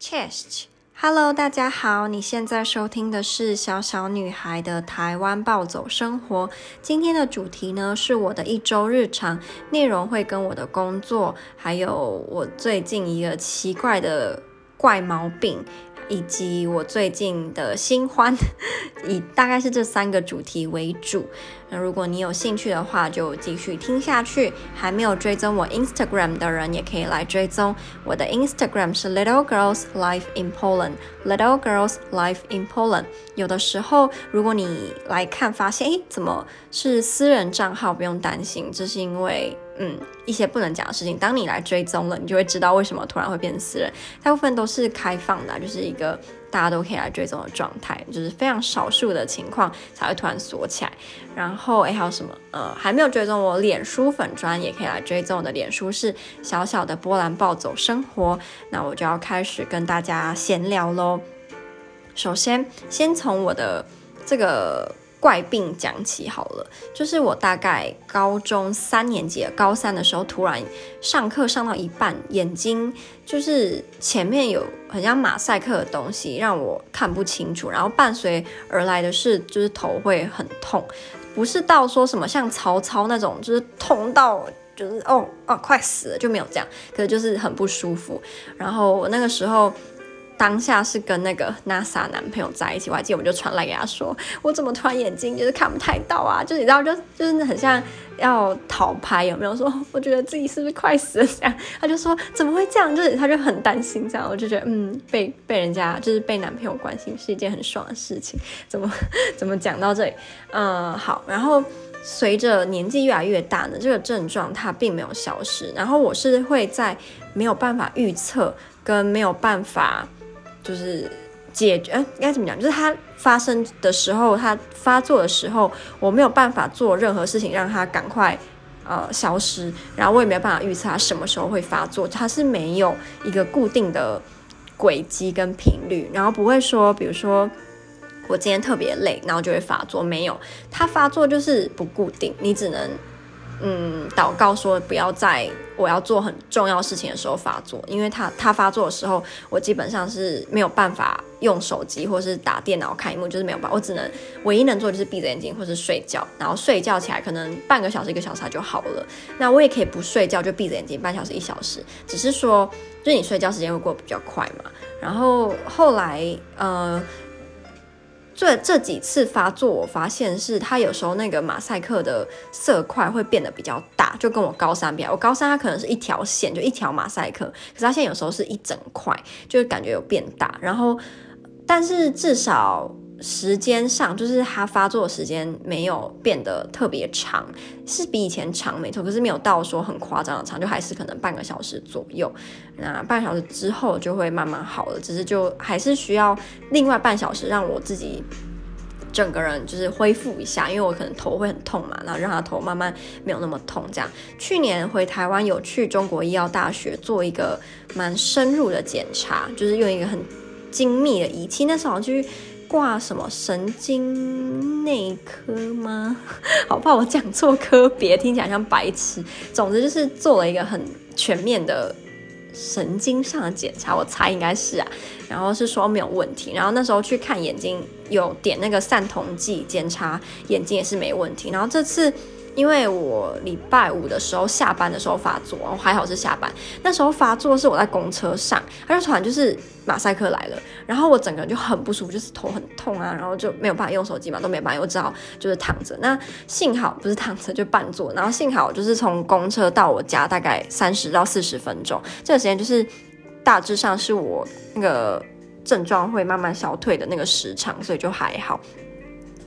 Chest，Hello，大家好，你现在收听的是小小女孩的台湾暴走生活。今天的主题呢，是我的一周日常，内容会跟我的工作，还有我最近一个奇怪的怪毛病。以及我最近的新欢，以大概是这三个主题为主。那如果你有兴趣的话，就继续听下去。还没有追踪我 Instagram 的人，也可以来追踪我的 Instagram 是 Little Girls Life in Poland。Little Girls Life in Poland。有的时候，如果你来看发现，诶，怎么是私人账号？不用担心，这是因为。嗯，一些不能讲的事情，当你来追踪了，你就会知道为什么突然会变成私人。大部分都是开放的，就是一个大家都可以来追踪的状态，就是非常少数的情况才会突然锁起来。然后，哎，还有什么？呃，还没有追踪我脸书粉专，也可以来追踪我的脸书是小小的波兰暴走生活。那我就要开始跟大家闲聊喽。首先，先从我的这个。怪病讲起好了，就是我大概高中三年级，高三的时候，突然上课上到一半，眼睛就是前面有很像马赛克的东西，让我看不清楚。然后伴随而来的是，就是头会很痛，不是到说什么像曹操那种，就是痛到就是哦哦快死了就没有这样，可是就是很不舒服。然后我那个时候。当下是跟那个 NASA 男朋友在一起，我还记得我就传来给他说，我怎么突然眼睛就是看不太到啊？就你知道，就就是很像要逃拍，有没有？说我觉得自己是不是快死了这样？他就说怎么会这样？就是他就很担心这样。我就觉得嗯，被被人家就是被男朋友关心是一件很爽的事情。怎么怎么讲到这里？嗯，好。然后随着年纪越来越大呢，这个症状它并没有消失。然后我是会在没有办法预测跟没有办法。就是解决，应该怎么讲？就是它发生的时候，它发作的时候，我没有办法做任何事情让它赶快呃消失，然后我也没有办法预测它什么时候会发作，它是没有一个固定的轨迹跟频率，然后不会说，比如说我今天特别累，然后就会发作，没有，它发作就是不固定，你只能。嗯，祷告说不要在我要做很重要事情的时候发作，因为他他发作的时候，我基本上是没有办法用手机或是打电脑看一幕，就是没有办法，我只能唯一能做就是闭着眼睛或是睡觉，然后睡觉起来可能半个小时一个小时就好了。那我也可以不睡觉就闭着眼睛半小时一小时，只是说就是你睡觉时间会过比较快嘛。然后后来呃。对这几次发作，我发现是它有时候那个马赛克的色块会变得比较大，就跟我高三比，我高三它可能是一条线，就一条马赛克，可是它现在有时候是一整块，就是感觉有变大。然后，但是至少。时间上，就是它发作的时间没有变得特别长，是比以前长没错，可是没有到说很夸张的长，就还是可能半个小时左右。那半小时之后就会慢慢好了，只是就还是需要另外半小时让我自己整个人就是恢复一下，因为我可能头会很痛嘛，然后让他头慢慢没有那么痛。这样，去年回台湾有去中国医药大学做一个蛮深入的检查，就是用一个很精密的仪器，那时候去。挂什么神经内科吗？好怕我讲错科别，听起来像白痴。总之就是做了一个很全面的神经上的检查，我猜应该是啊。然后是说没有问题。然后那时候去看眼睛，有点那个散瞳剂检查眼睛也是没问题。然后这次。因为我礼拜五的时候下班的时候发作，我还好是下班，那时候发作是我在公车上，他就突然就是马赛克来了，然后我整个人就很不舒服，就是头很痛啊，然后就没有办法用手机嘛，都没办法，我只好就是躺着。那幸好不是躺着就半坐，然后幸好就是从公车到我家大概三十到四十分钟，这个时间就是大致上是我那个症状会慢慢消退的那个时长，所以就还好。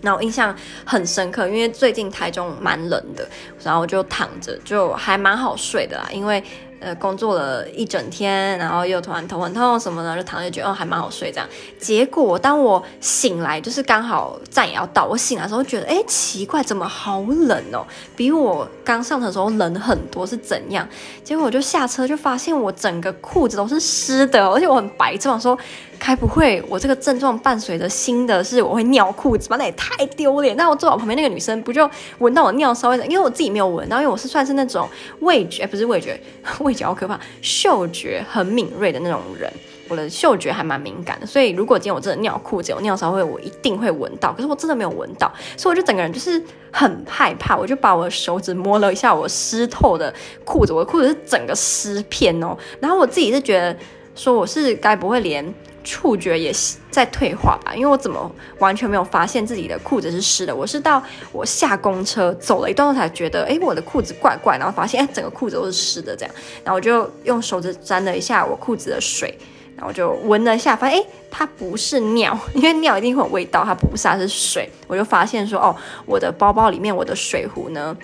然后印象很深刻，因为最近台中蛮冷的，然后就躺着，就还蛮好睡的啦，因为。呃，工作了一整天，然后又突然头很痛什么的，就躺着觉得哦还蛮好睡这样。结果当我醒来，就是刚好站也要到，我醒来的时候觉得，哎，奇怪，怎么好冷哦？比我刚上车的时候冷很多，是怎样？结果我就下车就发现我整个裤子都是湿的，而且我很白，就想说，该不会我这个症状伴随着新的是我会尿裤子吧？那也太丢脸。那我坐我旁边那个女生不就闻到我尿稍微，因为我自己没有闻，然后因为我是算是那种味觉，不是味觉味。比较可怕，嗅觉很敏锐的那种人，我的嗅觉还蛮敏感的，所以如果今天我真的尿裤子有尿骚味，我一定会闻到。可是我真的没有闻到，所以我就整个人就是很害怕，我就把我的手指摸了一下我湿透的裤子，我的裤子是整个湿片哦。然后我自己是觉得说我是该不会连触觉也在退化吧？因为我怎么完全没有发现自己的裤子是湿的？我是到我下公车走了一段路才觉得，哎，我的裤子怪怪，然后发现哎，整个裤子都是湿的这样。然后我就用手指沾了一下我裤子的水。然后我就闻了一下，发现哎，它不是尿，因为尿一定会有味道，它不是，它是水。我就发现说，哦，我的包包里面我的水壶呢，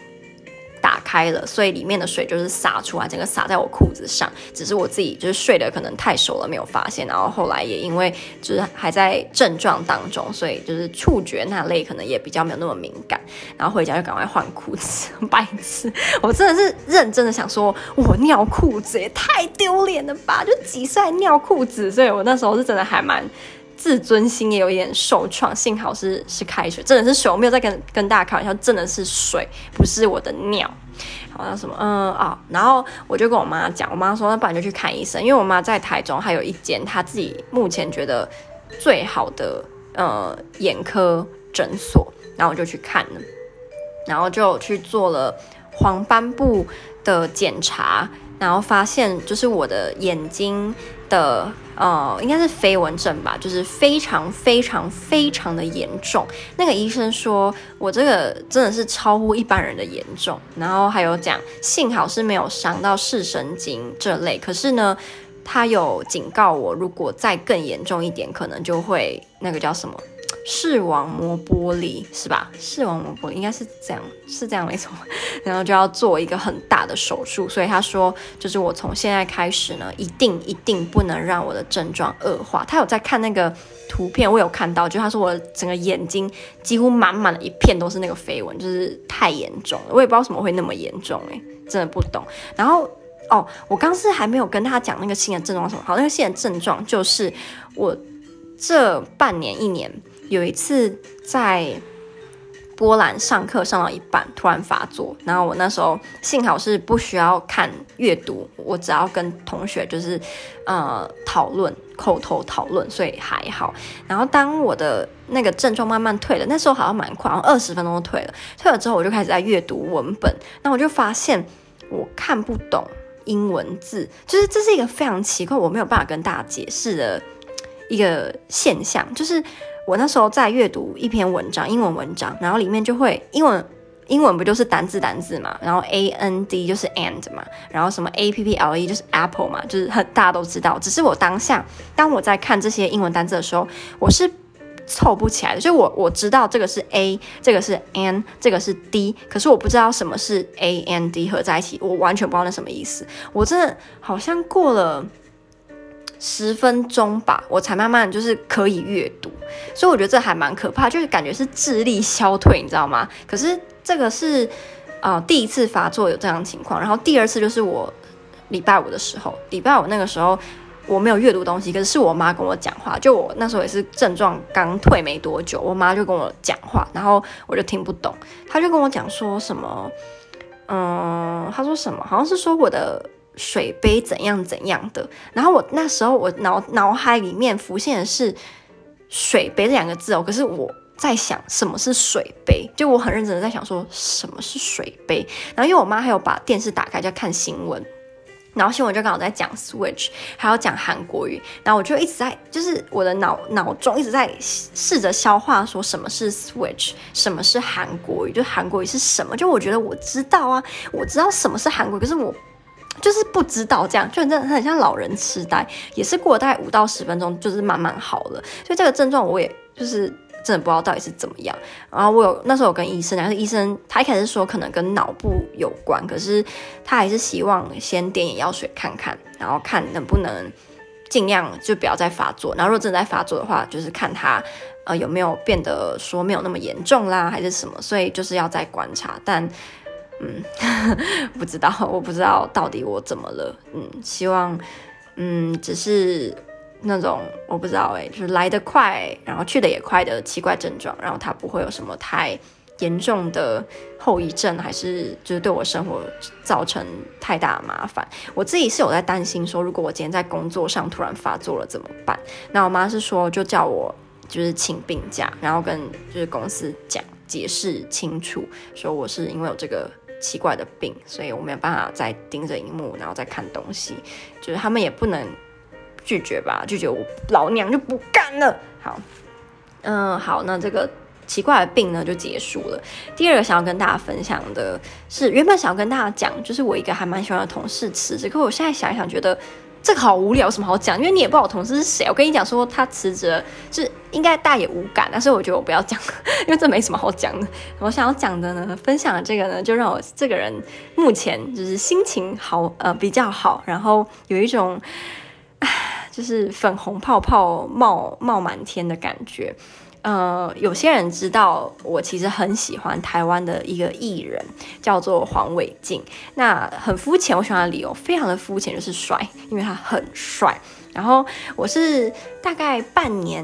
打开了，所以里面的水就是洒出来，整个洒在我裤子上。只是我自己就是睡得可能太熟了，没有发现。然后后来也因为就是还在症状当中，所以就是触觉那类可能也比较没有那么敏感。然后回家就赶快换裤子，白痴！我真的是认真的想说，我尿裤子也太丢脸了吧？就几岁尿裤子，所以我那时候是真的还蛮。自尊心也有一点受创，幸好是是开水，真的是水，我没有在跟跟大家开玩笑，真的是水，不是我的尿。好像什么，嗯啊、哦，然后我就跟我妈讲，我妈说那不然就去看医生，因为我妈在台中还有一间她自己目前觉得最好的呃眼科诊所，然后我就去看了，然后就去做了黄斑部的检查。然后发现，就是我的眼睛的呃，应该是飞蚊症吧，就是非常非常非常的严重。那个医生说我这个真的是超乎一般人的严重。然后还有讲，幸好是没有伤到视神经这类，可是呢，他有警告我，如果再更严重一点，可能就会那个叫什么？视网膜剥离是吧？视网膜剥离应该是这样，是这样没错。然后就要做一个很大的手术，所以他说，就是我从现在开始呢，一定一定不能让我的症状恶化。他有在看那个图片，我有看到，就他说我整个眼睛几乎满满的一片都是那个飞蚊，就是太严重了。我也不知道怎么会那么严重，欸，诶，真的不懂。然后哦，我刚是还没有跟他讲那个新的症状什么，好，那个新的症状就是我这半年一年。有一次在波兰上课上到一半，突然发作，然后我那时候幸好是不需要看阅读，我只要跟同学就是呃讨论口头讨论，所以还好。然后当我的那个症状慢慢退了，那时候好像蛮快，好像二十分钟就退了。退了之后，我就开始在阅读文本，那我就发现我看不懂英文字，就是这是一个非常奇怪，我没有办法跟大家解释的一个现象，就是。我那时候在阅读一篇文章，英文文章，然后里面就会英文，英文不就是单字单字嘛，然后 A N D 就是 and 嘛，然后什么 A P P L E 就是 Apple 嘛，就是很大家都知道。只是我当下，当我在看这些英文单字的时候，我是凑不起来的。就我我知道这个是 A，这个是 N，这个是 D，可是我不知道什么是 A N D 合在一起，我完全不知道那什么意思。我真的好像过了。十分钟吧，我才慢慢就是可以阅读，所以我觉得这还蛮可怕，就是感觉是智力消退，你知道吗？可是这个是呃第一次发作有这样情况，然后第二次就是我礼拜五的时候，礼拜五那个时候我没有阅读东西，可是是我妈跟我讲话，就我那时候也是症状刚退没多久，我妈就跟我讲话，然后我就听不懂，她就跟我讲说什么，嗯，她说什么，好像是说我的。水杯怎样怎样的，然后我那时候我脑脑海里面浮现的是水杯这两个字哦，可是我在想什么是水杯，就我很认真的在想说什么是水杯，然后因为我妈还有把电视打开在看新闻，然后新闻就刚好在讲 Switch，还要讲韩国语，然后我就一直在就是我的脑脑中一直在试着消化说什么是 Switch，什么是韩国语，就韩国语是什么，就我觉得我知道啊，我知道什么是韩国，可是我。就是不知道这样，就真的很像老人痴呆，也是过了大概五到十分钟，就是慢慢好了。所以这个症状我也就是真的不知道到底是怎么样。然后我有那时候有跟医生，然后医生他一开始说可能跟脑部有关，可是他还是希望先点眼药水看看，然后看能不能尽量就不要再发作。然后如果真的在发作的话，就是看他呃有没有变得说没有那么严重啦，还是什么。所以就是要再观察，但。嗯，不知道，我不知道到底我怎么了。嗯，希望，嗯，只是那种我不知道哎，就是来得快，然后去得也快的奇怪症状，然后它不会有什么太严重的后遗症，还是就是对我生活造成太大的麻烦。我自己是有在担心说，如果我今天在工作上突然发作了怎么办？那我妈是说，就叫我就是请病假，然后跟就是公司讲解释清楚，说我是因为有这个奇怪的病，所以我没有办法再盯着荧幕，然后再看东西。就是他们也不能拒绝吧，拒绝我老娘就不干了。好，嗯，好，那这个。奇怪的病呢就结束了。第二个想要跟大家分享的是，原本想要跟大家讲，就是我一个还蛮喜欢的同事辞职，可我现在想一想，觉得这个好无聊，什么好讲？因为你也不知道我同事是谁。我跟你讲说他辞职，就是应该大也无感，但是我觉得我不要讲，因为这没什么好讲的。我想要讲的呢，分享的这个呢，就让我这个人目前就是心情好，呃，比较好，然后有一种，就是粉红泡泡冒冒满天的感觉。呃，有些人知道我其实很喜欢台湾的一个艺人，叫做黄伟晋。那很肤浅，我喜欢的理由非常的肤浅，就是帅，因为他很帅。然后我是大概半年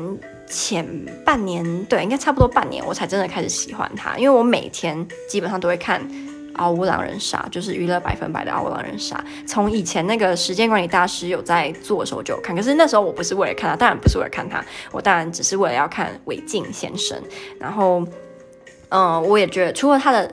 前，半年，对，应该差不多半年，我才真的开始喜欢他，因为我每天基本上都会看。《嗷呜狼人杀》就是娱乐百分百的《嗷呜狼人杀》，从以前那个时间管理大师有在做的时候就有看，可是那时候我不是为了看他，当然不是为了看他，我当然只是为了要看韦静先生。然后，嗯、我也觉得除了他的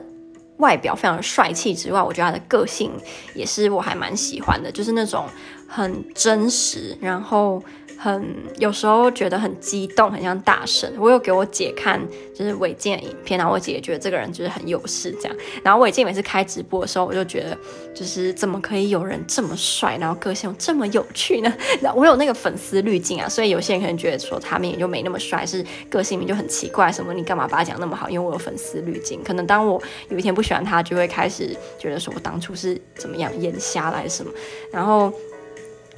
外表非常帅气之外，我觉得他的个性也是我还蛮喜欢的，就是那种很真实，然后。很有时候觉得很激动，很像大神。我有给我姐看，就是伟健的影片，然后我姐也觉得这个人就是很有事这样。然后伟健每次开直播的时候，我就觉得，就是怎么可以有人这么帅，然后个性又这么有趣呢？我有那个粉丝滤镜啊，所以有些人可能觉得说他们也就没那么帅，是个性名就很奇怪什么？你干嘛把他讲那么好？因为我有粉丝滤镜，可能当我有一天不喜欢他，就会开始觉得说我当初是怎么样眼瞎来什么。然后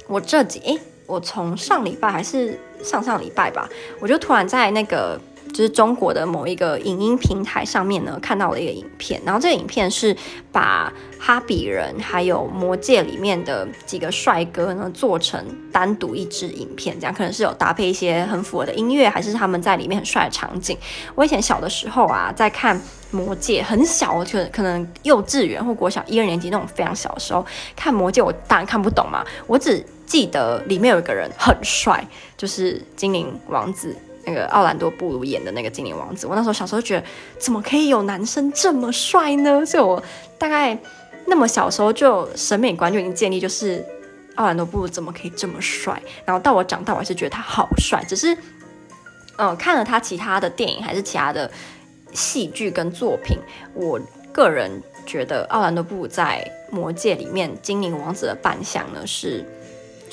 我这几诶。我从上礼拜还是上上礼拜吧，我就突然在那个就是中国的某一个影音平台上面呢，看到了一个影片，然后这个影片是把哈比人还有魔戒里面的几个帅哥呢做成单独一支影片，这样可能是有搭配一些很符合的音乐，还是他们在里面很帅的场景。我以前小的时候啊，在看魔戒，很小，就可能幼稚园或国小一二年级那种非常小的时候看魔戒，我当然看不懂嘛，我只。记得里面有一个人很帅，就是精灵王子，那个奥兰多·布鲁演的那个精灵王子。我那时候小时候觉得，怎么可以有男生这么帅呢？所以我大概那么小时候就审美观就已经建立，就是奥兰多·布鲁怎么可以这么帅？然后到我长大，我还是觉得他好帅。只是，嗯、看了他其他的电影还是其他的戏剧跟作品，我个人觉得奥兰多·布鲁在魔戒里面精灵王子的扮相呢是。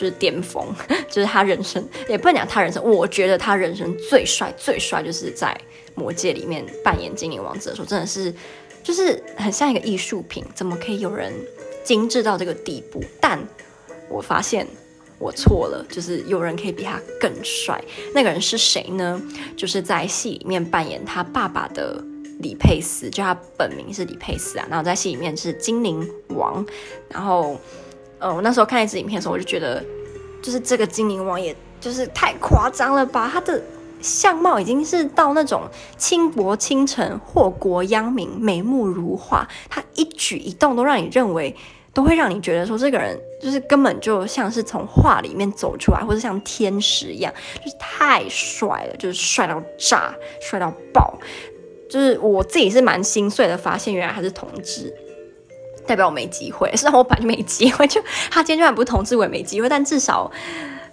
就是巅峰，就是他人生也不能讲他人生，我觉得他人生最帅最帅，就是在魔戒里面扮演精灵王子的时候，真的是就是很像一个艺术品，怎么可以有人精致到这个地步？但我发现我错了，就是有人可以比他更帅，那个人是谁呢？就是在戏里面扮演他爸爸的李佩斯，就他本名是李佩斯啊，然后在戏里面是精灵王，然后。呃，我那时候看一支影片的时候，我就觉得，就是这个精灵王，也就是太夸张了吧？他的相貌已经是到那种倾国倾城、祸国殃民、美目如画，他一举一动都让你认为，都会让你觉得说，这个人就是根本就像是从画里面走出来，或者像天使一样，就是太帅了，就是帅到炸，帅到爆。就是我自己是蛮心碎的，发现原来他是同志。代表我没机会，是让我本来就没机会。就他今天就算不是同志，我也没机会。但至少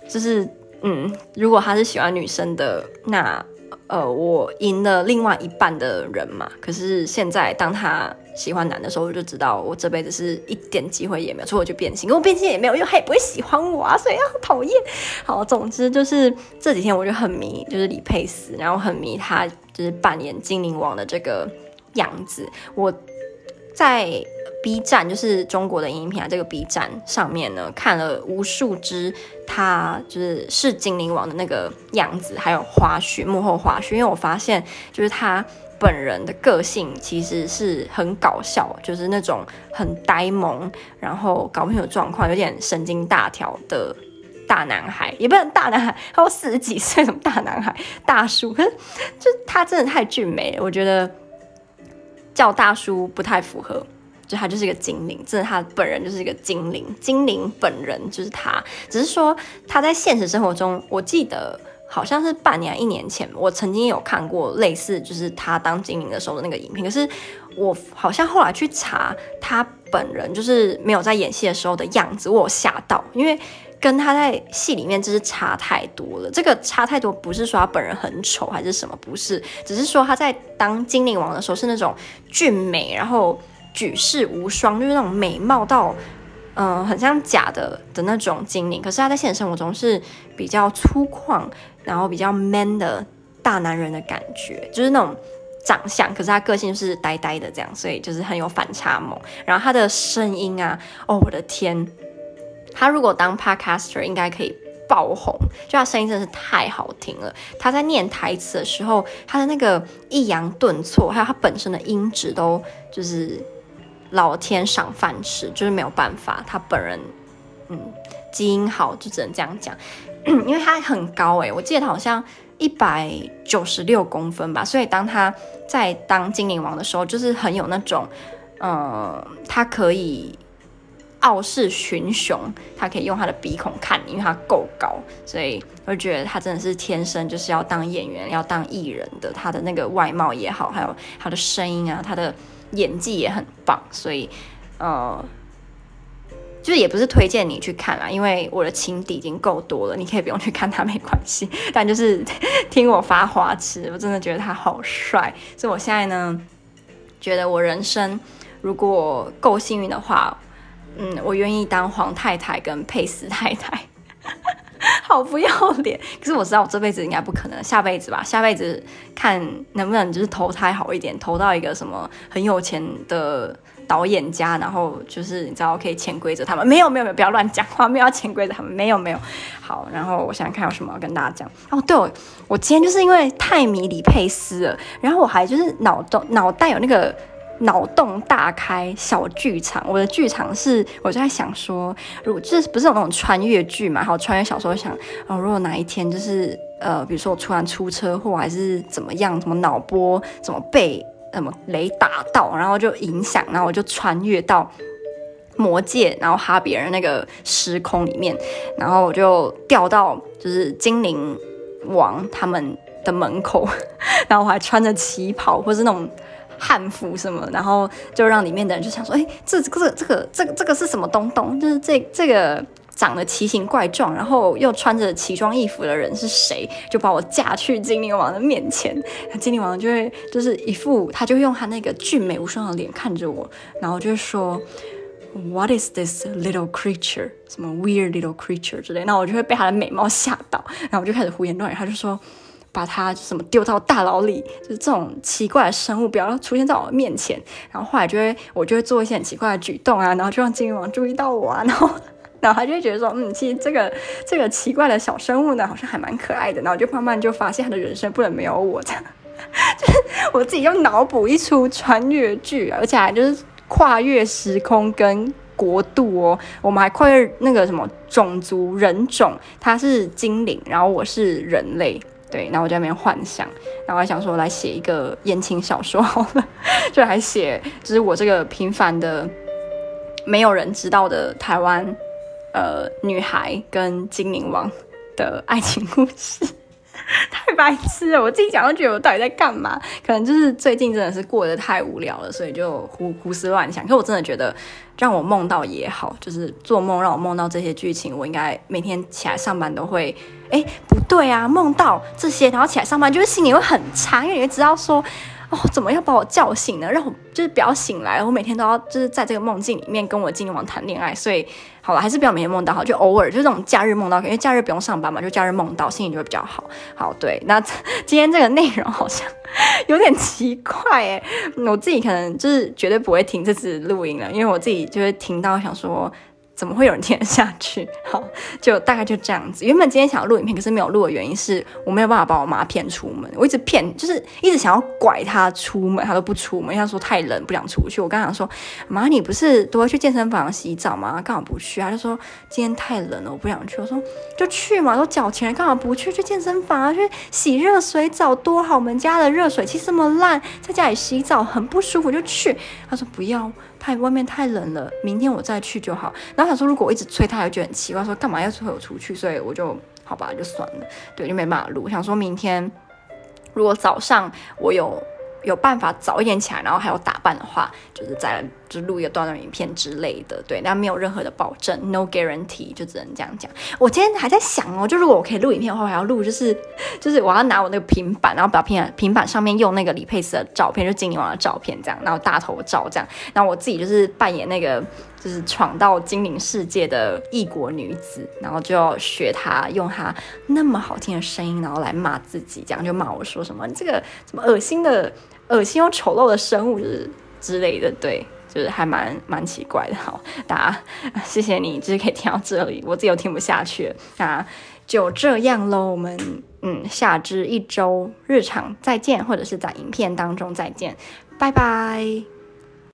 就是，嗯，如果他是喜欢女生的，那呃，我赢了另外一半的人嘛。可是现在当他喜欢男的时候，我就知道我这辈子是一点机会也没有，所以我就变心。我变心也没有，因为他也不会喜欢我啊，所以很讨厌。好，总之就是这几天我就很迷，就是李佩斯，然后很迷他就是扮演精灵王的这个样子。我在。B 站就是中国的影音平台，这个 B 站上面呢，看了无数支他就是是精灵王的那个样子，还有花絮、幕后花絮。因为我发现，就是他本人的个性其实是很搞笑，就是那种很呆萌，然后搞不清楚状况，有点神经大条的大男孩，也不是大男孩，他有四十几岁，什么大男孩、大叔？就他真的太俊美了，我觉得。叫大叔不太符合，就他就是一个精灵，真的他本人就是一个精灵，精灵本人就是他，只是说他在现实生活中，我记得好像是半年一年前，我曾经有看过类似就是他当精灵的时候的那个影片，可是我好像后来去查他本人就是没有在演戏的时候的样子，我吓到，因为。跟他在戏里面真是差太多了。这个差太多不是说他本人很丑还是什么，不是，只是说他在当精灵王的时候是那种俊美，然后举世无双，就是那种美貌到嗯、很像假的的那种精灵。可是他在现实生活中是比较粗犷，然后比较 man 的大男人的感觉，就是那种长相。可是他个性是呆呆的这样，所以就是很有反差萌。然后他的声音啊，哦我的天！他如果当 podcaster 应该可以爆红，就他声音真是太好听了。他在念台词的时候，他的那个抑扬顿挫，还有他本身的音质都就是老天赏饭吃，就是没有办法。他本人嗯基因好，就只能这样讲。因为他很高诶、我记得他好像一百九十六公分吧，所以当他在当精灵王的时候，就是很有那种嗯、呃，他可以。傲视群雄，他可以用他的鼻孔看你，因为他够高，所以我觉得他真的是天生就是要当演员、要当艺人的。他的那个外貌也好，还有他的声音啊，他的演技也很棒，所以呃，就是也不是推荐你去看啦，因为我的情敌已经够多了，你可以不用去看他没关系。但就是 听我发花痴，我真的觉得他好帅，所以我现在呢，觉得我人生如果够幸运的话。嗯，我愿意当黄太太跟佩斯太太，好不要脸。可是我知道我这辈子应该不可能，下辈子吧，下辈子看能不能就是投胎好一点，投到一个什么很有钱的导演家，然后就是你知道可以潜规则他们。没有没有没有，不要乱讲话，没有要潜规则他们，没有没有。好，然后我想看有什么要跟大家讲。哦，对哦，我今天就是因为太迷李佩斯了，然后我还就是脑洞脑袋有那个。脑洞大开，小剧场。我的剧场是，我就在想说，如果就是不是有那种穿越剧嘛，还有穿越小说，想哦，如果哪一天就是呃，比如说我突然出车祸，还是怎么样，什么脑波怎么被什么雷打到，然后就影响，然后我就穿越到魔界，然后哈比人那个时空里面，然后我就掉到就是精灵王他们的门口，然后我还穿着旗袍，或是那种。汉服什么，然后就让里面的人就想说，哎，这这个这个这个这个是什么东东？就是这这个长得奇形怪状，然后又穿着奇装异服的人是谁？就把我架去精灵王的面前，精灵王就会就是一副，他就用他那个俊美无双的脸看着我，然后就说，What is this little creature？什么 weird little creature 之类，那我就会被他的美貌吓到，然后我就开始胡言乱语，他就说。把它什么丢到大牢里，就是这种奇怪的生物不要出现在我面前。然后后来就会我就会做一些很奇怪的举动啊，然后就让精灵王注意到我啊，然后然后他就会觉得说，嗯，其实这个这个奇怪的小生物呢，好像还蛮可爱的。然后就慢慢就发现他的人生不能没有我，这样 就是我自己又脑补一出穿越剧，而且还就是跨越时空跟国度哦，我们还跨越那个什么种族人种，他是精灵，然后我是人类。对，然后我就在那边幻想，然后我还想说来写一个言情小说好了，就来写，就是我这个平凡的、没有人知道的台湾呃女孩跟精灵王的爱情故事，太白痴了！我自己讲都觉得我到底在干嘛？可能就是最近真的是过得太无聊了，所以就胡胡思乱想。可我真的觉得让我梦到也好，就是做梦让我梦到这些剧情，我应该每天起来上班都会。哎，不对啊，梦到这些，然后起来上班，就是心里会很差，因为你会知道说，哦，怎么要把我叫醒呢？让我就是不要醒来，我每天都要就是在这个梦境里面跟我精灵王谈恋爱，所以好了，还是不要每天梦到好，就偶尔就是这种假日梦到，因为假日不用上班嘛，就假日梦到，心情就会比较好。好，对，那今天这个内容好像有点奇怪哎，我自己可能就是绝对不会听这次录音了，因为我自己就会听到想说。怎么会有人听得下去？好，就大概就这样子。原本今天想要录影片，可是没有录的原因是我没有办法把我妈骗出门。我一直骗，就是一直想要拐她出门，她都不出门。她说太冷，不想出去。我刚想说，妈，你不是都会去健身房洗澡吗？干嘛不去？她就说今天太冷了，我不想去。我说就去嘛，都缴钱了，干嘛不去？去健身房啊，去洗热水澡多好。我们家的热水器这么烂，在家里洗澡很不舒服，就去。她说不要。太外面太冷了，明天我再去就好。然后他说，如果我一直催他，会觉得很奇怪，说干嘛要催我出去？所以我就好吧，就算了，对，就没办法录。想说明天如果早上我有。有办法早一点起来，然后还有打扮的话，就是再就录一个短短影片之类的，对，那没有任何的保证，no guarantee，就只能这样讲。我今天还在想哦，就如果我可以录影片的话，我还要录，就是就是我要拿我那个平板，然后把平板平板上面用那个李佩斯的照片，就精灵王的照片这样，然后大头照这样，然后我自己就是扮演那个就是闯到精灵世界的异国女子，然后就要学她用她那么好听的声音，然后来骂自己，这样就骂我说什么你这个什么恶心的。恶心又丑陋的生物，就是之类的，对，就是还蛮蛮奇怪的。好，大家谢谢你，就是可以听到这里，我自己又听不下去。那就这样喽，我们嗯，下支一周日常再见，或者是在影片当中再见，拜拜。